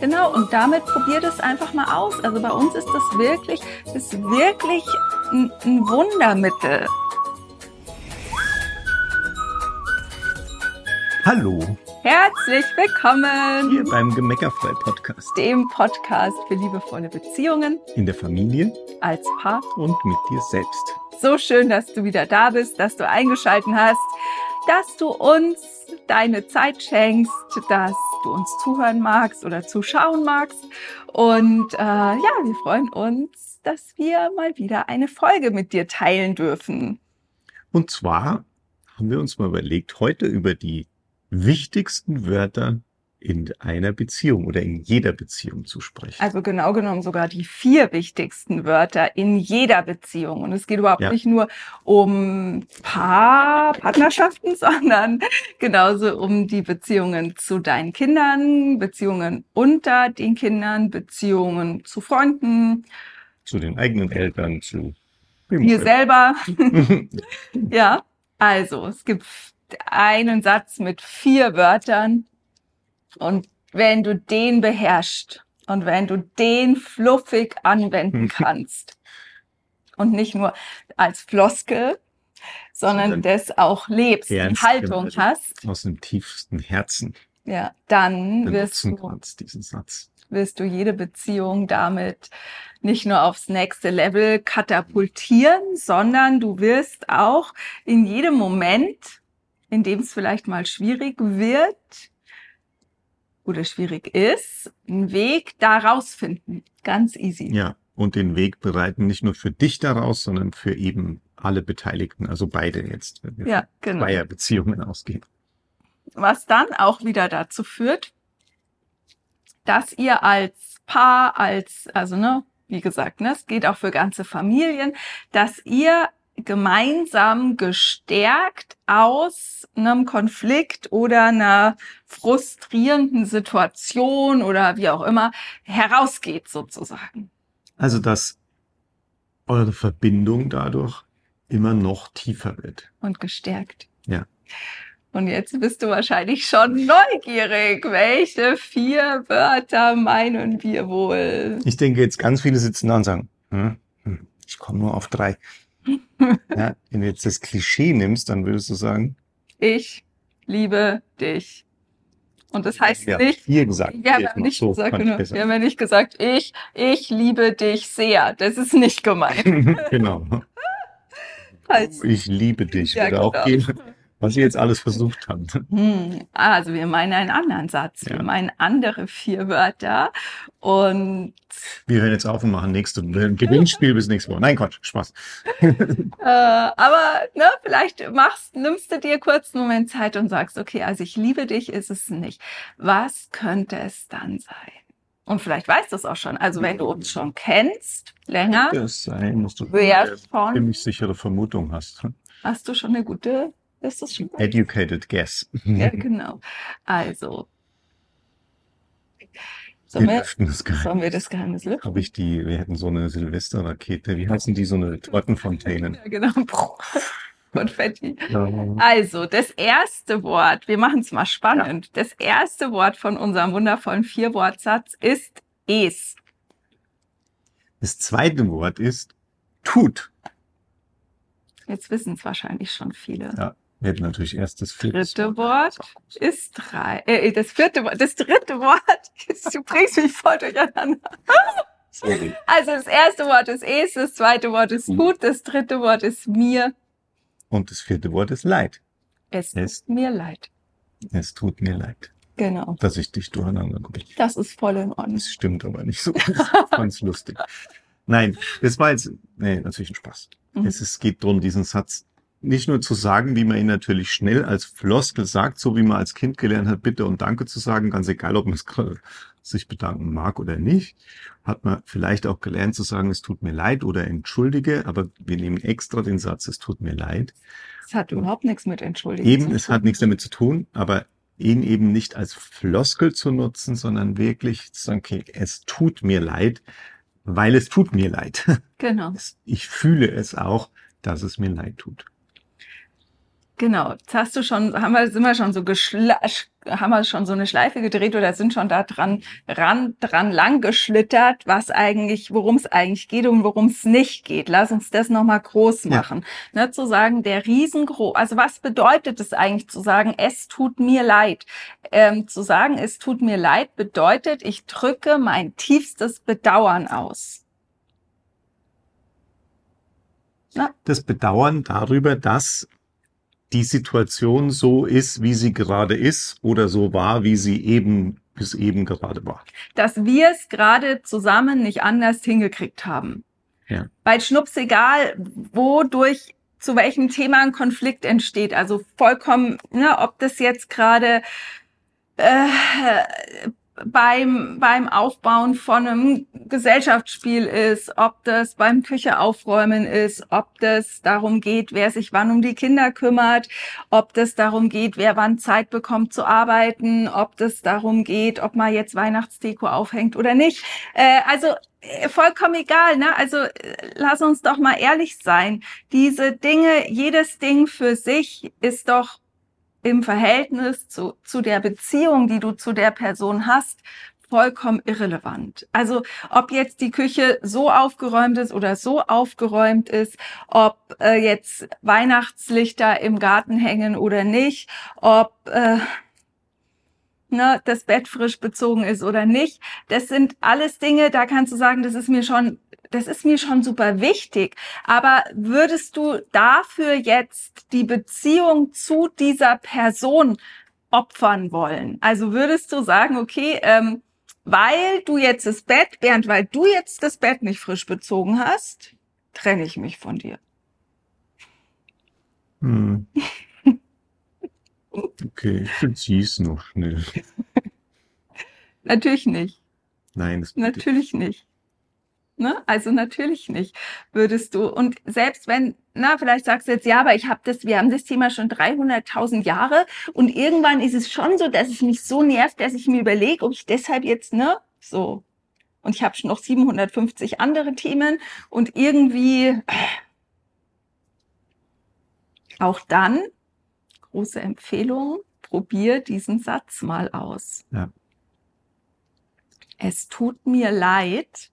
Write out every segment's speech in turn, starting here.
Genau, und damit probiert es einfach mal aus. Also bei uns ist das wirklich, ist wirklich ein, ein Wundermittel. Hallo, Herzlich willkommen hier beim Gemeckerfrei Podcast. dem Podcast für liebevolle Beziehungen In der Familie als Paar. und mit dir selbst. So schön, dass du wieder da bist, dass du eingeschalten hast, dass du uns deine Zeit schenkst, dass du uns zuhören magst oder zuschauen magst. Und äh, ja, wir freuen uns, dass wir mal wieder eine Folge mit dir teilen dürfen. Und zwar haben wir uns mal überlegt, heute über die wichtigsten Wörter in einer Beziehung oder in jeder Beziehung zu sprechen. Also genau genommen sogar die vier wichtigsten Wörter in jeder Beziehung. Und es geht überhaupt Ja. nicht nur um Paar, Partnerschaften, sondern genauso um die Beziehungen zu deinen Kindern, Beziehungen unter den Kindern, Beziehungen zu Freunden, zu den eigenen Eltern, zu mir selber. Ja, also es gibt einen Satz mit vier Wörtern und wenn du den beherrschst und wenn du den fluffig anwenden kannst und nicht nur als Floskel, sondern das auch lebst, die Haltung hast, aus dem tiefsten Herzen ja, dann wirst du kannst, diesen Satz. wirst du jede Beziehung damit nicht nur aufs nächste Level katapultieren, sondern du wirst auch in jedem Moment, in dem es vielleicht mal schwierig wird oder schwierig ist, einen Weg da rausfinden. Ganz easy. Ja, und den Weg bereiten nicht nur für dich daraus, sondern für eben alle Beteiligten, also beide jetzt, wenn wir Ja, genau. Zweierbeziehungen ausgehen. Was dann auch wieder dazu führt, dass ihr als Paar, als, also ne, wie gesagt, ne, es geht auch für ganze Familien, dass ihr gemeinsam gestärkt aus einem Konflikt oder einer frustrierenden Situation oder wie auch immer herausgeht sozusagen. Also, dass eure Verbindung dadurch immer noch tiefer wird. und gestärkt. Ja. Und jetzt bist du wahrscheinlich schon neugierig. Welche vier Wörter meinen wir wohl? Ich denke, jetzt ganz viele sitzen da und sagen, hm, hm, ich komme nur auf drei. Ja, wenn du jetzt das Klischee nimmst, dann würdest du sagen, Ich liebe dich. Und das heißt ja, nicht, gesagt. wir haben nicht so, gesagt, genau, wir haben ja nicht gesagt, ich, ich liebe dich sehr. Das ist nicht gemeint. genau. Also, Ich liebe dich. Ja, Würde auch genau. gehen, was ihr jetzt alles versucht habt. hm, also wir meinen einen anderen Satz. Wir Ja. meinen andere vier Wörter. Und Wir hören jetzt auf und machen nächste Gewinnspiel bis nächste Woche. Nein, Quatsch, Spaß. Äh, aber ne, vielleicht machst, nimmst du dir kurz einen Moment Zeit und sagst, okay, also ich liebe dich ist es nicht. Was könnte es dann sein? Und vielleicht weißt du es auch schon. Also wenn du uns schon kennst, länger, Das sein, musst du eine ziemlich sichere Vermutung hast. hast du schon eine gute, ist das schon? Educated guess. Ja, genau. Also, Wir sollen wir, lüften das Geheimnis. sollen wir das Geheimnis lüften? Habe ich die, wir hätten so eine Silvesterrakete, wie heißen die, so eine Tortenfontänen? Ja, genau. Konfetti. Ja. Also, das erste Wort, wir machen es mal spannend. Das erste Wort von unserem wundervollen Vierwortsatz ist es. Das zweite Wort ist tut. Jetzt wissen es wahrscheinlich schon viele. Ja. Wir hätten natürlich erst das vierte Dritte Wort ist drei. Äh, das vierte Wort, das dritte Wort, du bringst mich voll durcheinander. Sorry. Also das erste Wort ist es, das zweite Wort ist Mhm. gut, das dritte Wort ist mir. Und das vierte Wort ist Leid. Es Es- tut mir leid. Es tut mir leid, Genau. dass ich dich durcheinander bringe. Das ist voll in Ordnung. Das stimmt aber nicht so. Ganz lustig. Nein, das war jetzt, nee, natürlich ein Spaß. Mhm. Es ist, geht darum, diesen Satz nicht nur zu sagen, wie man ihn natürlich schnell als Floskel sagt, so wie man als Kind gelernt hat, bitte und danke zu sagen, ganz egal, ob man es sich bedanken mag oder nicht, hat man vielleicht auch gelernt zu sagen, es tut mir leid oder entschuldige, aber wir nehmen extra den Satz, es tut mir leid. Es hat überhaupt nichts mit Entschuldigung Eben, es hat nichts damit zu tun, aber ihn eben nicht als Floskel zu nutzen, sondern wirklich zu sagen, okay, es tut mir leid, weil es tut mir leid. Genau, Ich fühle es auch, dass es mir leid tut. Genau. Jetzt hast du schon, haben wir, sind wir schon so haben wir schon so eine Schleife gedreht oder sind schon da dran, ran, dran lang geschlittert, was eigentlich, worum es eigentlich geht und worum es nicht geht. Lass uns das nochmal groß machen. Ja. Ne, zu sagen, der riesengroß, also was bedeutet es eigentlich zu sagen, es tut mir leid? Ähm, zu sagen, es tut mir leid, bedeutet, ich drücke mein tiefstes Bedauern aus. Na? Das Bedauern darüber, dass die Situation so ist, wie sie gerade ist oder so war, wie sie eben bis eben gerade war. Dass wir es gerade zusammen nicht anders hingekriegt haben. Ja. Weil schnups egal, wodurch zu welchem Thema ein Konflikt entsteht. Also vollkommen, ne, ob das jetzt gerade äh, beim, beim Aufbauen von einem Gesellschaftsspiel ist, ob das beim Küche aufräumen ist, ob das darum geht, wer sich wann um die Kinder kümmert, ob das darum geht, wer wann Zeit bekommt zu arbeiten, ob das darum geht, ob man jetzt Weihnachtsdeko aufhängt oder nicht. Äh, also äh, vollkommen egal, ne? Also äh, lass uns doch mal ehrlich sein. Diese Dinge, jedes Ding für sich ist doch im Verhältnis zu, zu der Beziehung, die du zu der Person hast, vollkommen irrelevant. Also ob jetzt die Küche so aufgeräumt ist oder so aufgeräumt ist, ob äh, jetzt Weihnachtslichter im Garten hängen oder nicht, ob äh, ne, das Bett frisch bezogen ist oder nicht, das sind alles Dinge, da kannst du sagen, das ist mir schon das ist mir schon super wichtig. Aber würdest du dafür jetzt die Beziehung zu dieser Person opfern wollen? Also würdest du sagen, okay, ähm, weil du jetzt das Bett, Bernd, weil du jetzt das Bett nicht frisch bezogen hast, trenne ich mich von dir. Hm. Okay, ich bezieh's noch schnell. Natürlich nicht. Nein, das natürlich nicht. Ne? Also natürlich nicht würdest du. Und selbst wenn, na, vielleicht sagst du jetzt, ja, aber ich habe das, wir haben das Thema schon 300.000 Jahre und irgendwann ist es schon so, dass es mich so nervt, dass ich mir überlege, ob ich deshalb jetzt, ne, so. Und ich habe schon noch 750 andere Themen und irgendwie auch dann, große Empfehlung, probier diesen Satz mal aus. Ja. Es tut mir leid,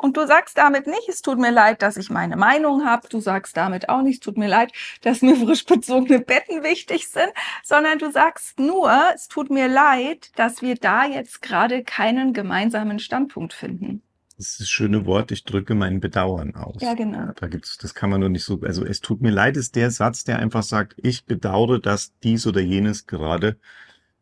und du sagst damit nicht, es tut mir leid, dass ich meine Meinung habe. Du sagst damit auch nicht, es tut mir leid, dass mir frisch bezogene Betten wichtig sind, sondern du sagst nur, es tut mir leid, dass wir da jetzt gerade keinen gemeinsamen Standpunkt finden. Das ist das schöne Wort, ich drücke mein Bedauern aus. Ja, genau. Da gibt's, das kann man nur nicht so, also es tut mir leid, ist der Satz, der einfach sagt, ich bedauere, dass dies oder jenes gerade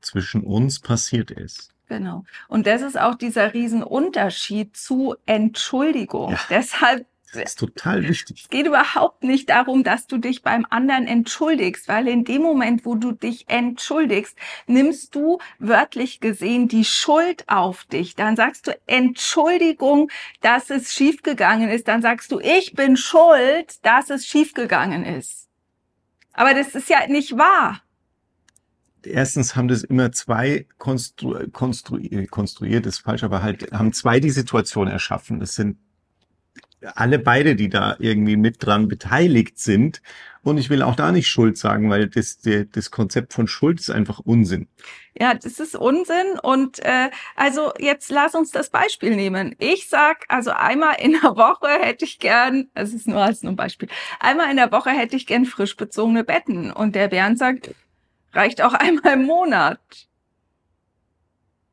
zwischen uns passiert ist. Genau. Und das ist auch dieser Riesenunterschied zu Entschuldigung. Ja. Deshalb das ist total wichtig. Es geht überhaupt nicht darum, dass du dich beim anderen entschuldigst, weil in dem Moment, wo du dich entschuldigst, nimmst du wörtlich gesehen die Schuld auf dich. Dann sagst du Entschuldigung, dass es schiefgegangen ist. Dann sagst du, ich bin schuld, dass es schiefgegangen ist. Aber das ist ja nicht wahr erstens haben das immer zwei konstru konstru konstruiert, ist falsch, aber halt haben zwei die Situation erschaffen. Das sind alle beide, die da irgendwie mit dran beteiligt sind. Und ich will auch da nicht Schuld sagen, weil das, das Konzept von Schuld ist einfach Unsinn. Ja, das ist Unsinn. Und äh, also jetzt lass uns das Beispiel nehmen. Ich sag, also einmal in der Woche hätte ich gern, es ist nur als nur ein Beispiel, einmal in der Woche hätte ich gern frisch bezogene Betten. Und der Bernd sagt, Reicht auch einmal im Monat.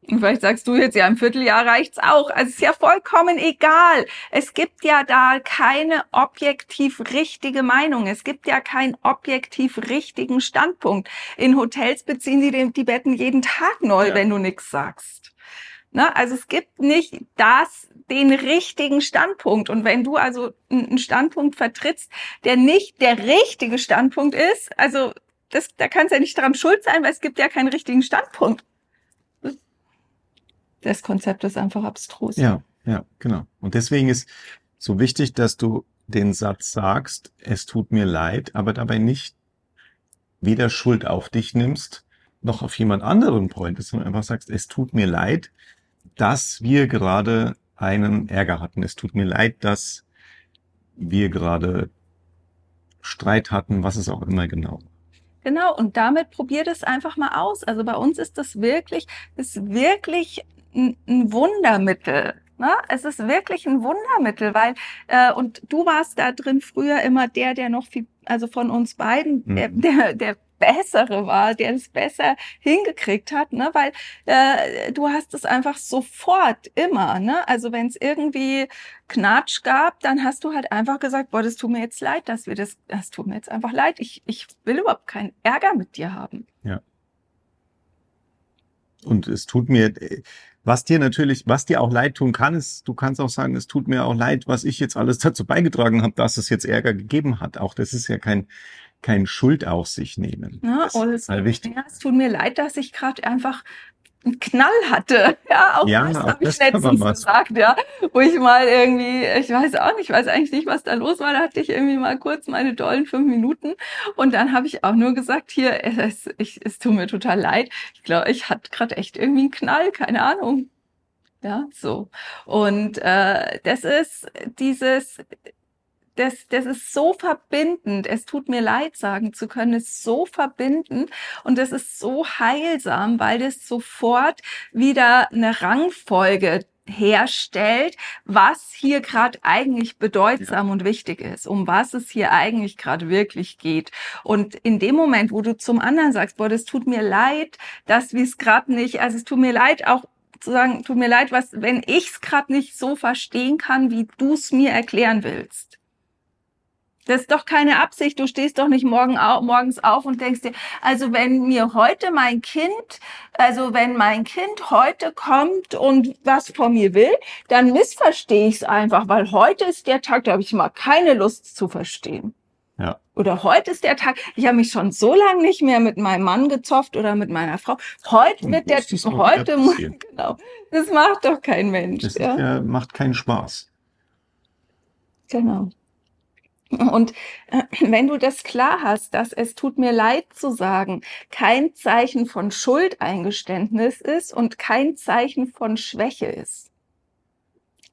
Und vielleicht sagst du jetzt, ja, im Vierteljahr reicht's auch. Also ist ja vollkommen egal. Es gibt ja da keine objektiv richtige Meinung. Es gibt ja keinen objektiv richtigen Standpunkt. In Hotels beziehen die die Betten jeden Tag neu, ja. wenn du nichts sagst. Ne? Also es gibt nicht das, den richtigen Standpunkt. Und wenn du also einen Standpunkt vertrittst, der nicht der richtige Standpunkt ist, also das, da kannst du ja nicht daran schuld sein, weil es gibt ja keinen richtigen Standpunkt. Das Konzept ist einfach abstrus. Ja, ja, genau. Und deswegen ist so wichtig, dass du den Satz sagst, es tut mir leid, aber dabei nicht weder Schuld auf dich nimmst, noch auf jemand anderen pointest, sondern einfach sagst, es tut mir leid, dass wir gerade einen Ärger hatten. Es tut mir leid, dass wir gerade Streit hatten, was es auch immer genau Genau, und damit probiert es einfach mal aus. Also bei uns ist das wirklich, ist wirklich ein, ein Wundermittel. Ne? Es ist wirklich ein Wundermittel, weil äh, und du warst da drin früher immer der, der noch viel, also von uns beiden, mhm. der, der, der bessere war, der es besser hingekriegt hat, ne? Weil äh, du hast es einfach sofort immer, ne? Also wenn es irgendwie Knatsch gab, dann hast du halt einfach gesagt, boah, das tut mir jetzt leid, dass wir das, das tut mir jetzt einfach leid. Ich, ich will überhaupt keinen Ärger mit dir haben. Ja. Und es tut mir, was dir natürlich, was dir auch leid tun kann, ist, du kannst auch sagen, es tut mir auch leid, was ich jetzt alles dazu beigetragen habe, dass es jetzt Ärger gegeben hat. Auch das ist ja kein, kein Schuld auf sich nehmen. Ja, das ist halt wichtig. Ja, es tut mir leid, dass ich gerade einfach einen Knall hatte. Ja, auch ja, das habe ich letztens gesagt, ja. Wo ich mal irgendwie, ich weiß auch nicht, ich weiß eigentlich nicht, was da los war. Da hatte ich irgendwie mal kurz meine dollen fünf Minuten. Und dann habe ich auch nur gesagt, hier, es, ich, es tut mir total leid. Ich glaube, ich hatte gerade echt irgendwie einen Knall, keine Ahnung. Ja, so. Und äh, das ist dieses, das, das ist so verbindend. Es tut mir leid, sagen zu können, ist so verbindend und das ist so heilsam, weil das sofort wieder eine Rangfolge herstellt, was hier gerade eigentlich bedeutsam ja. und wichtig ist, um was es hier eigentlich gerade wirklich geht. Und in dem Moment, wo du zum anderen sagst, boah, das tut mir leid, dass wir es gerade nicht, also es tut mir leid auch zu sagen, tut mir leid, was, wenn ich es gerade nicht so verstehen kann, wie du es mir erklären willst. Das ist doch keine Absicht. Du stehst doch nicht morgen au morgens auf und denkst dir, also wenn mir heute mein Kind, also wenn mein Kind heute kommt und was von mir will, dann missverstehe ich es einfach, weil heute ist der Tag, da habe ich mal keine Lust zu verstehen. Ja. Oder heute ist der Tag, ich habe mich schon so lange nicht mehr mit meinem Mann gezofft oder mit meiner Frau. Heute wird der, heute muss, genau. Das macht doch kein Mensch. Das ja. ja macht keinen Spaß. Genau. Und äh, wenn du das klar hast, dass es tut mir leid zu sagen, kein Zeichen von Schuldeingeständnis ist und kein Zeichen von Schwäche ist,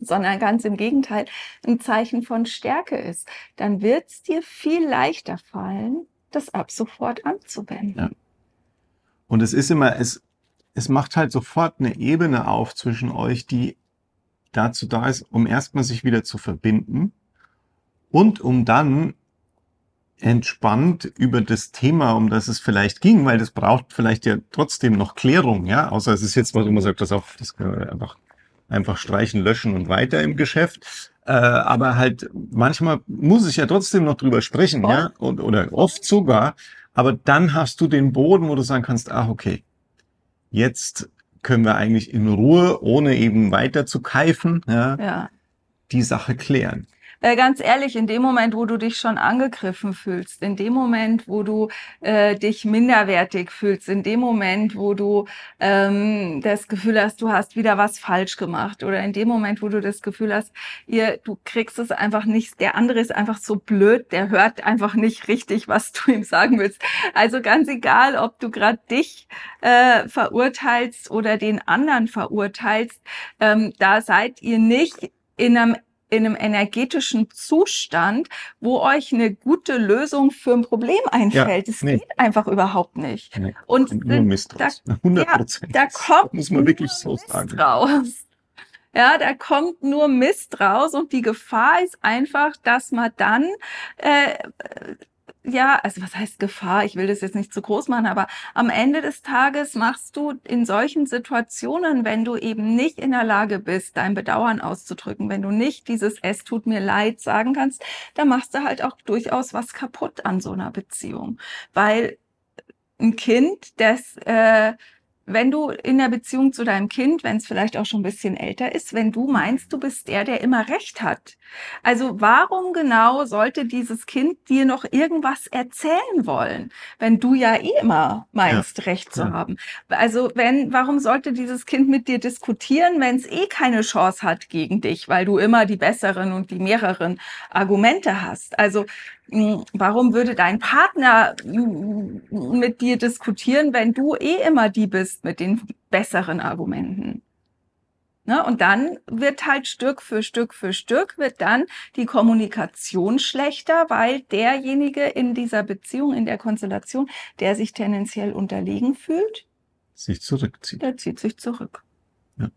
sondern ganz im Gegenteil ein Zeichen von Stärke ist, dann wird es dir viel leichter fallen, das ab sofort anzuwenden. Ja. Und es ist immer, es, es macht halt sofort eine Ebene auf zwischen euch, die dazu da ist, um erstmal sich wieder zu verbinden und um dann entspannt über das Thema, um das es vielleicht ging, weil das braucht vielleicht ja trotzdem noch Klärung, ja, außer es ist jetzt was, wo man sagt, das auch, das können wir einfach, einfach streichen, löschen und weiter im Geschäft. Äh, aber halt, manchmal muss ich ja trotzdem noch drüber sprechen, ja, und, oder oft sogar. Aber dann hast du den Boden, wo du sagen kannst, ach, okay, jetzt können wir eigentlich in Ruhe, ohne eben weiter zu keifen, ja, ja. die Sache klären. Äh, ganz ehrlich, in dem Moment, wo du dich schon angegriffen fühlst, in dem Moment, wo du äh, dich minderwertig fühlst, in dem Moment, wo du ähm, das Gefühl hast, du hast wieder was falsch gemacht oder in dem Moment, wo du das Gefühl hast, ihr, du kriegst es einfach nicht, der andere ist einfach so blöd, der hört einfach nicht richtig, was du ihm sagen willst. Also ganz egal, ob du gerade dich äh, verurteilst oder den anderen verurteilst, ähm, da seid ihr nicht in einem in einem energetischen Zustand, wo euch eine gute Lösung für ein Problem einfällt. Es nee. geht einfach überhaupt nicht. Nee. Und nur Mist da, 100 Prozent. Ja, da kommt muss man wirklich so sagen. Raus. Ja, da kommt nur Mist raus und die Gefahr ist einfach, dass man dann äh, ja, also was heißt Gefahr? Ich will das jetzt nicht zu groß machen, aber am Ende des Tages machst du in solchen Situationen, wenn du eben nicht in der Lage bist, dein Bedauern auszudrücken, wenn du nicht dieses Es tut mir leid sagen kannst, dann machst du halt auch durchaus was kaputt an so einer Beziehung. Weil ein Kind, das äh, wenn du in der Beziehung zu deinem Kind, wenn es vielleicht auch schon ein bisschen älter ist, wenn du meinst, du bist der, der immer recht hat. Also warum genau sollte dieses Kind dir noch irgendwas erzählen wollen, wenn du ja eh immer meinst, ja, recht zu haben? Also wenn, warum sollte dieses Kind mit dir diskutieren, wenn es eh keine Chance hat gegen dich, weil du immer die besseren und die mehreren Argumente hast? Also warum würde dein Partner hm, mit dir diskutieren, wenn du eh immer die bist mit den besseren Argumenten? Ne? Und dann wird halt Stück für Stück für Stück wird dann die Kommunikation schlechter, weil derjenige in dieser Beziehung, in der Konstellation, der sich tendenziell unterlegen fühlt, sich zurückzieht. der zieht sich zurück. Ja.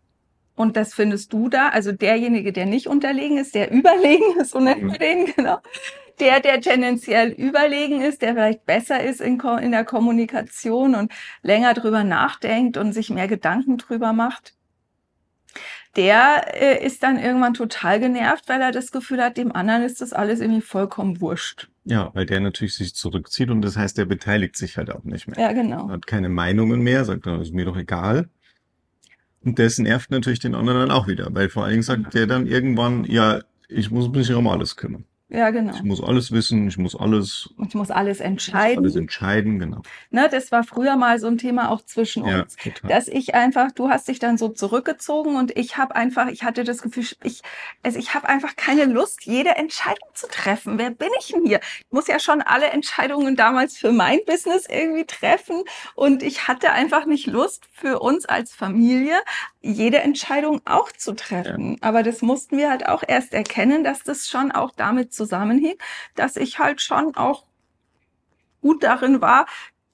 Und das findest du da, also derjenige, der nicht unterlegen ist, der überlegen ist, so nennt man den, genau. Der, der tendenziell überlegen ist, der vielleicht besser ist in, in der Kommunikation und länger drüber nachdenkt und sich mehr Gedanken drüber macht, der äh, ist dann irgendwann total genervt, weil er das Gefühl hat, dem anderen ist das alles irgendwie vollkommen wurscht. Ja, weil der natürlich sich zurückzieht und das heißt, der beteiligt sich halt auch nicht mehr. Ja, genau. Hat keine Meinungen mehr, sagt, das ist mir doch egal. Und das nervt natürlich den anderen dann auch wieder, weil vor allen Dingen sagt der dann irgendwann, ja, ich muss mich um alles kümmern. Ja, genau. Ich muss alles wissen, ich muss alles, ich muss alles alles entscheiden. entscheiden, genau. Ne, das war früher mal so ein Thema auch zwischen Ja, uns. total. dass ich einfach, du hast dich dann so zurückgezogen und ich habe einfach, ich hatte das Gefühl, ich, also ich habe einfach keine Lust, jede Entscheidung zu treffen. Wer bin ich denn hier? Ich muss ja schon alle Entscheidungen damals für mein Business irgendwie treffen und ich hatte einfach nicht Lust für uns als Familie jede Entscheidung auch zu treffen. Aber das mussten wir halt auch erst erkennen, dass das schon auch damit zusammenhing, dass ich halt schon auch gut darin war,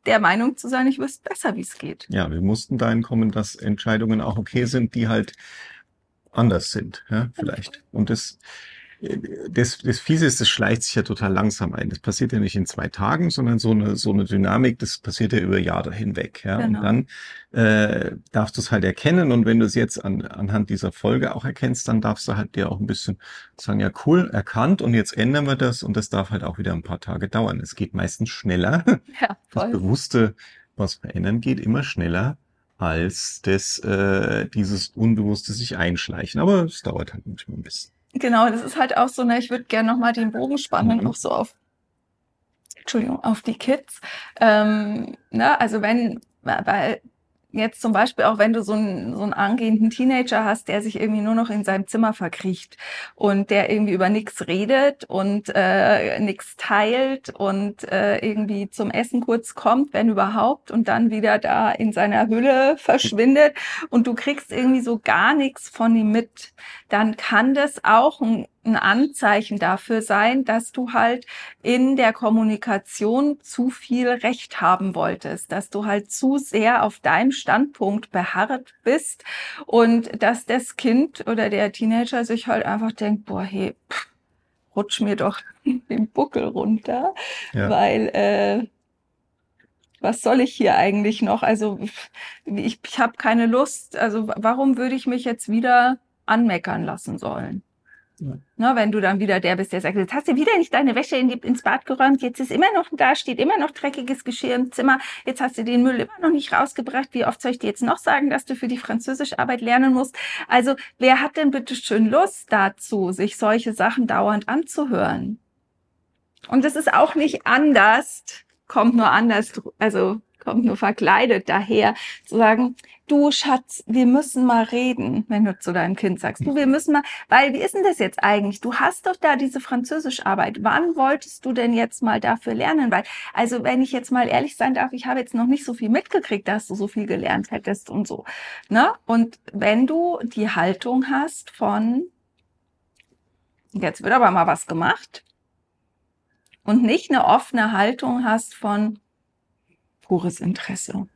der Meinung zu sein, ich wüsste besser, wie es geht. Ja, wir mussten dahin kommen, dass Entscheidungen auch okay sind, die halt anders sind, ja, vielleicht. Und das, das, das Fiese ist, das schleicht sich ja total langsam ein. Das passiert ja nicht in zwei Tagen, sondern so eine, so eine Dynamik, das passiert ja über Jahre hinweg, ja. Genau. Und dann äh, darfst du es halt erkennen und wenn du es jetzt an, anhand dieser Folge auch erkennst, dann darfst du halt dir auch ein bisschen sagen, ja cool, erkannt und jetzt ändern wir das und das darf halt auch wieder ein paar Tage dauern. Es geht meistens schneller. Ja, das voll. Bewusste, was verändern geht, immer schneller als das, äh, dieses Unbewusste sich einschleichen. Aber es dauert halt manchmal ein bisschen. Genau, das ist halt auch so, ne, ich würde gerne nochmal den Bogen spannen, Mhm. auch so auf, Entschuldigung, auf die Kids. Ähm, ne, also wenn, weil jetzt zum Beispiel auch wenn du so einen, so einen angehenden Teenager hast, der sich irgendwie nur noch in seinem Zimmer verkriecht und der irgendwie über nichts redet und äh, nichts teilt und äh, irgendwie zum Essen kurz kommt, wenn überhaupt, und dann wieder da in seiner Hülle verschwindet und du kriegst irgendwie so gar nichts von ihm mit, dann kann das auch ein, ein Anzeichen dafür sein, dass du halt in der Kommunikation zu viel Recht haben wolltest, dass du halt zu sehr auf deinem Standpunkt beharrt bist und dass das Kind oder der Teenager sich halt einfach denkt, boah, hey, pff, rutsch mir doch den Buckel runter, Ja. weil äh, was soll ich hier eigentlich noch? Also ich, ich habe keine Lust. Also warum würde ich mich jetzt wieder anmeckern lassen sollen? Ja. Na, wenn du dann wieder der bist, der sagt, jetzt hast du wieder nicht deine Wäsche in die, ins Bad geräumt, jetzt ist immer noch da, steht immer noch dreckiges Geschirr im Zimmer, jetzt hast du den Müll immer noch nicht rausgebracht, wie oft soll ich dir jetzt noch sagen, dass du für die Französischarbeit lernen musst? Also wer hat denn bitte schön Lust dazu, sich solche Sachen dauernd anzuhören? Und es ist auch nicht anders, kommt nur anders, also kommt nur verkleidet daher, zu sagen, du Schatz, wir müssen mal reden, wenn du zu deinem Kind sagst, du, wir müssen mal, weil wie ist denn das jetzt eigentlich? Du hast doch da diese Französischarbeit. Wann wolltest du denn jetzt mal dafür lernen? Weil, also wenn ich jetzt mal ehrlich sein darf, ich habe jetzt noch nicht so viel mitgekriegt, dass du so viel gelernt hättest und so. Ne? Und wenn du die Haltung hast von, jetzt wird aber mal was gemacht, und nicht eine offene Haltung hast von pures Interesse.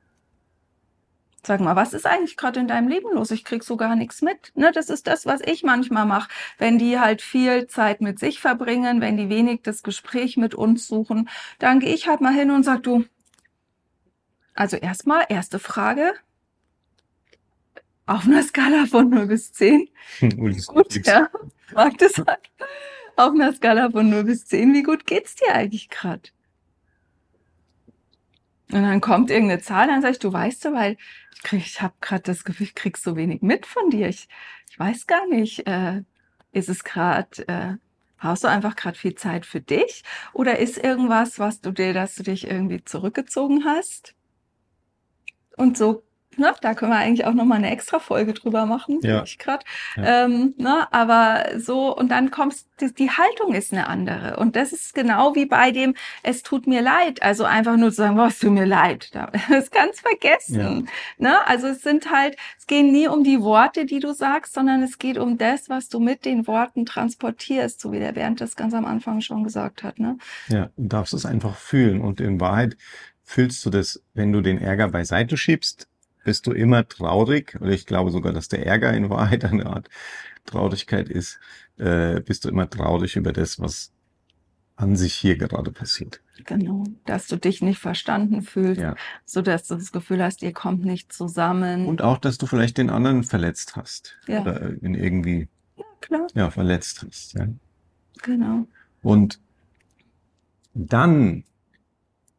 Sag mal, was ist eigentlich gerade in deinem Leben los? Ich krieg so gar nichts mit. Ne, das ist das, was ich manchmal mache, wenn die halt viel Zeit mit sich verbringen, wenn die wenig das Gespräch mit uns suchen, dann gehe ich halt mal hin und sag du. Also erstmal erste Frage auf einer Skala von 0 bis 10. Ulis Gut, ja, mag das halt. Auf einer Skala von 0 bis 10, wie gut geht's dir eigentlich gerade? Und dann kommt irgendeine Zahl, dann sag ich, du weißt du, weil ich krieg, ich habe gerade das Gefühl, ich krieg so wenig mit von dir. Ich, ich weiß gar nicht, äh, ist es gerade, äh, brauchst du einfach gerade viel Zeit für dich? Oder ist irgendwas, was du dir, dass du dich irgendwie zurückgezogen hast? Und so Ne, da können wir eigentlich auch noch mal eine extra Folge drüber machen, Ja. ich grad. Ja. Ähm, ne, aber so und dann kommst die, die Haltung ist eine andere und das ist genau wie bei dem es tut mir leid, also einfach nur zu sagen, was tut mir leid, Da- das kannst vergessen. Ne, also es sind halt es gehen nie um die Worte, die du sagst, sondern es geht um das, was du mit den Worten transportierst, so wie der Bernd das ganz am Anfang schon gesagt hat, ne? Ja, du darfst es einfach fühlen. Und in Wahrheit fühlst du das, wenn du den Ärger beiseite schiebst, bist du immer traurig. Oder ich glaube sogar, dass der Ärger in Wahrheit eine Art Traurigkeit ist. Äh, bist du immer traurig über das, was an sich hier gerade passiert. Genau, dass du dich nicht verstanden fühlst, Ja. so dass du das Gefühl hast, ihr kommt nicht zusammen. Und auch, dass du vielleicht den anderen verletzt hast. Ja. Oder ihn irgendwie, Klar, ja, verletzt hast. Ja. genau. Und dann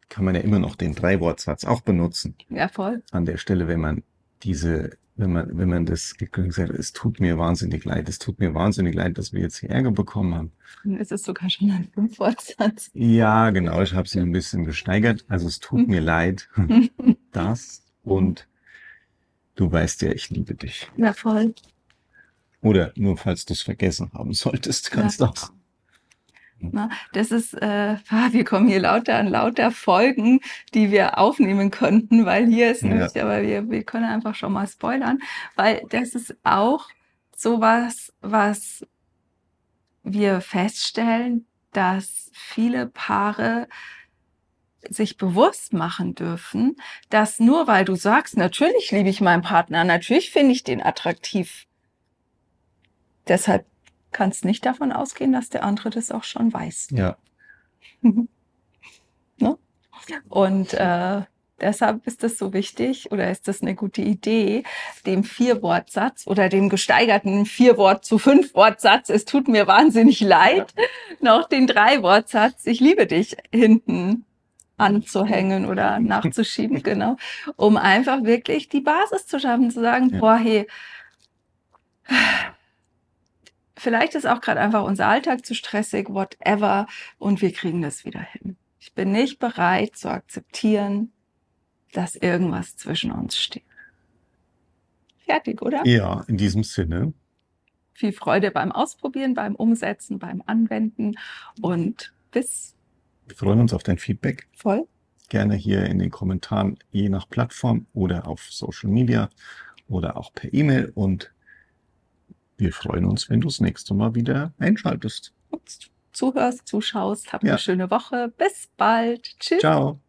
kann man ja immer noch den Drei-Wortsatz auch benutzen. Ja, voll. an der Stelle, wenn man diese, wenn man, wenn man das gesagt hat, es tut mir wahnsinnig leid, es tut mir wahnsinnig leid, dass wir jetzt hier Ärger bekommen haben. Dann ist es sogar schon ein Fünfwortsatz. Ja, genau, ich habe sie ein bisschen gesteigert. Also es tut mir leid, das und du weißt ja, ich liebe dich. Ja, voll. Oder nur falls du es vergessen haben solltest, kannst du Ja. auch. Na, das ist, äh, wir kommen hier lauter an lauter Folgen, die wir aufnehmen könnten, weil hier ist Ja. nämlich, aber wir, wir können einfach schon mal spoilern, weil das ist auch sowas, was wir feststellen, dass viele Paare sich bewusst machen dürfen, dass nur weil du sagst, natürlich liebe ich meinen Partner, natürlich finde ich den attraktiv, deshalb kannst nicht davon ausgehen, dass der andere das auch schon weiß. Ja, Und äh, deshalb ist es so wichtig oder ist das eine gute Idee, dem Vierwortsatz oder dem gesteigerten Vierwort zu Fünfwortsatz, es tut mir wahnsinnig leid, noch den Dreiwortsatz, ich liebe dich hinten anzuhängen oder nachzuschieben, genau, um einfach wirklich die Basis zu schaffen, zu sagen, Ja. boah, hey, vielleicht ist auch gerade einfach unser Alltag zu stressig, whatever, und wir kriegen das wieder hin. Ich bin nicht bereit zu akzeptieren, dass irgendwas zwischen uns steht. Fertig, oder? ja, in diesem Sinne. Viel Freude beim Ausprobieren, beim Umsetzen, beim Anwenden und bis Wir freuen uns auf dein Feedback. voll. Gerne hier in den Kommentaren, je nach Plattform oder auf Social Media oder auch per E-Mail. Und wir freuen uns, wenn du das nächste Mal wieder einschaltest. Zuhörst, zuschaust, habt Ja. eine schöne Woche. Bis bald. Tschüss. Ciao.